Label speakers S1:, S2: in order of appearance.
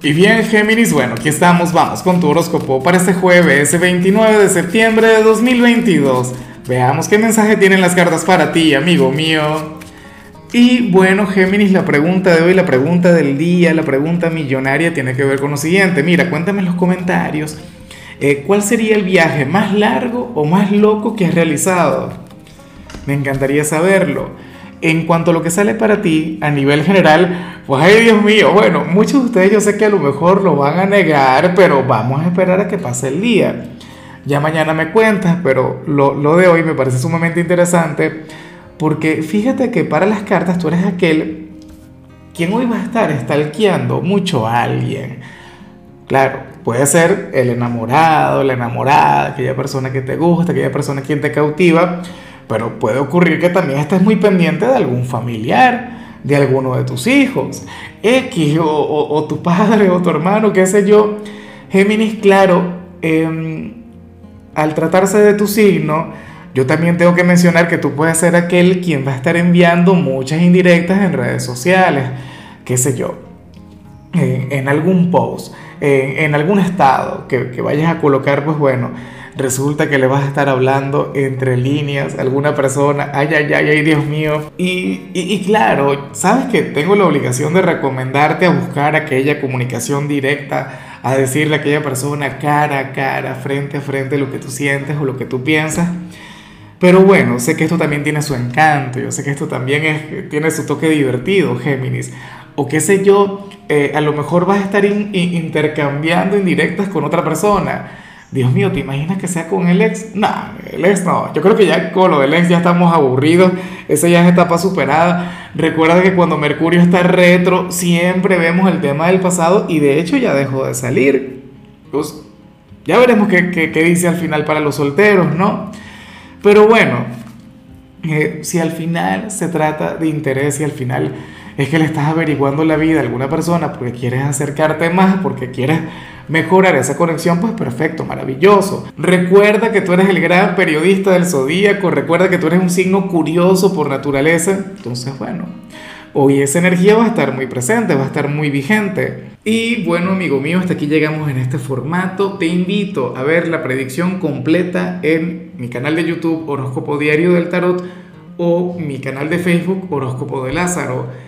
S1: Y bien, Géminis, bueno, aquí estamos, vamos con tu horóscopo para este jueves 29 de septiembre de 2022. Veamos qué mensaje tienen las cartas para ti, amigo mío. Y bueno, Géminis, la pregunta de hoy, la pregunta del día, la pregunta millonaria tiene que ver con lo siguiente. Mira, cuéntame en los comentarios, eh, ¿cuál sería el viaje más largo o más loco que has realizado? Me encantaría saberlo. En cuanto a lo que sale para ti a nivel general, pues ay Dios mío, bueno, muchos de ustedes yo sé que a lo mejor lo van a negar, pero vamos a esperar a que pase el día. Ya mañana me cuentas, pero lo, lo de hoy me parece sumamente interesante porque fíjate que para las cartas tú eres aquel quien hoy va a estar stalkeando mucho a alguien. Claro, puede ser el enamorado, la enamorada, aquella persona que te gusta, aquella persona quien te cautiva pero puede ocurrir que también estés muy pendiente de algún familiar, de alguno de tus hijos, X, o, tu padre, o tu hermano, qué sé yo. Géminis, claro, em, al tratarse de tu signo, yo también tengo que mencionar que tú puedes ser aquel quien va a estar enviando muchas indirectas en redes sociales, qué sé yo, en algún post, en algún estado que, que vayas a colocar, pues bueno resulta que le vas a estar hablando entre líneas a alguna persona, ay, ay, ay, ay, Dios mío. Y, y, claro, sabes que tengo la obligación de recomendarte a buscar aquella comunicación directa, a decirle a aquella persona cara a cara, frente a frente, lo que tú sientes o lo que tú piensas. Pero bueno, sé que esto también tiene su encanto, yo sé que esto también es, tiene su toque divertido, Géminis. O qué sé yo, eh, a lo mejor vas a estar intercambiando indirectas con otra persona Dios mío, ¿te imaginas que sea con el ex? No, el ex no. Yo creo que ya con lo del ex ya estamos aburridos. Esa ya es etapa superada. Recuerda que cuando Mercurio está retro, siempre vemos el tema del pasado y de hecho ya dejó de salir. Pues ya veremos qué, qué, dice al final para los solteros, ¿no? Pero bueno, eh, si al final se trata de interés y al final es que le estás averiguando la vida a alguna persona porque quieres acercarte más, porque quieres mejorar esa conexión, pues perfecto, maravilloso. Recuerda que tú eres el gran periodista del zodíaco, recuerda que tú eres un signo curioso por naturaleza, entonces bueno. Hoy esa energía va a estar muy presente, va a estar muy vigente. Y bueno, amigo mío, hasta aquí llegamos en este formato. Te invito a ver la predicción completa en mi canal de YouTube Horóscopo Diario del Tarot o mi canal de Facebook Horóscopo de Lázaro.